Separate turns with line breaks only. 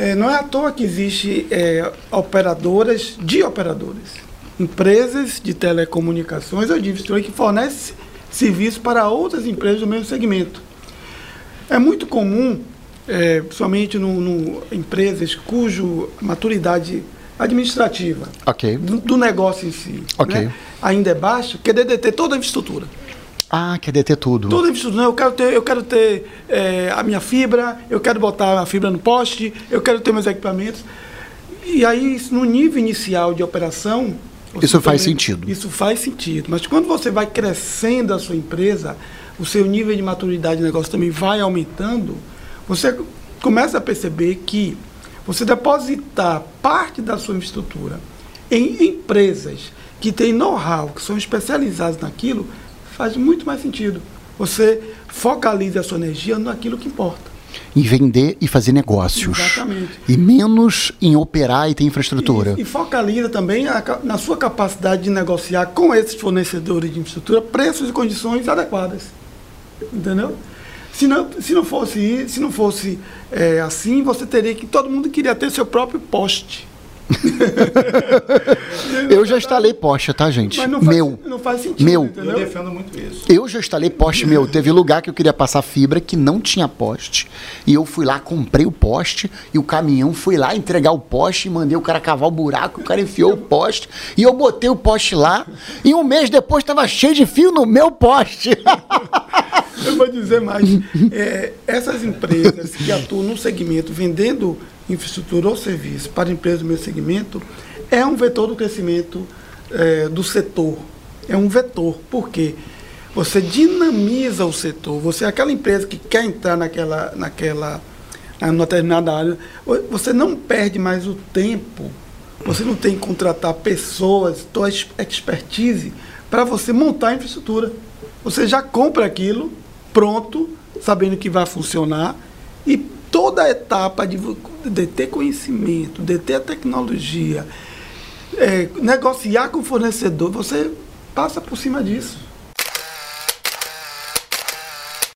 É, não é à toa que existe é, operadoras de operadores, empresas de telecomunicações ou de infraestrutura que fornecem serviços para outras empresas do mesmo segmento. É muito comum, é, principalmente no, no empresas cujo maturidade administrativa
Ok.
do, do negócio em si
Ok.
né, ainda é baixa, querer deter toda a infraestrutura.
Ah, quer deter tudo.
Toda a infraestrutura. Eu quero ter, eu quero ter é, a minha fibra, eu quero botar a fibra no poste, eu quero ter meus equipamentos. E aí, isso no nível inicial de operação.
Isso faz sentido.
Isso faz sentido. Mas quando você vai crescendo a sua empresa, o seu nível de maturidade de negócio também vai aumentando, você começa a perceber que você depositar parte da sua infraestrutura em empresas que têm know-how, que são especializadas naquilo, faz muito mais sentido. Você focaliza a sua energia naquilo que importa.
Em vender e fazer negócios.
Exatamente.
E menos em operar e ter infraestrutura.
E, e focaliza também a na sua capacidade de negociar com esses fornecedores de infraestrutura preços e condições adequadas. Entendeu? Se não, se não fosse, se não fosse é, assim, você teria que. Todo mundo queria ter seu próprio poste.
Eu já instalei poste, tá, gente?
Mas não faz,
Meu.
não faz sentido.
Meu.
Eu
Entendeu?
defendo muito isso.
Eu já instalei poste meu. Teve lugar que eu queria passar fibra que não tinha poste. E eu fui lá, comprei o poste e o caminhão foi lá entregar o poste e mandei o cara cavar o buraco, o cara enfiou o poste e eu botei o poste lá e um mês depois estava cheio de fio no meu poste.
Vou dizer mais. É, essas empresas que atuam no segmento vendendo infraestrutura ou serviço para empresas do meu segmento é um vetor do crescimento é, do setor. É um vetor. Por quê? Você dinamiza o setor. Você é aquela empresa que quer entrar naquela, naquela, numa determinada área. Você não perde mais o tempo. Você não tem que contratar pessoas, ex- expertise, para você montar a infraestrutura. Você já compra aquilo pronto, sabendo que vai funcionar, e toda a etapa de, de ter conhecimento, de ter a tecnologia, é, negociar com o fornecedor, você passa por cima disso.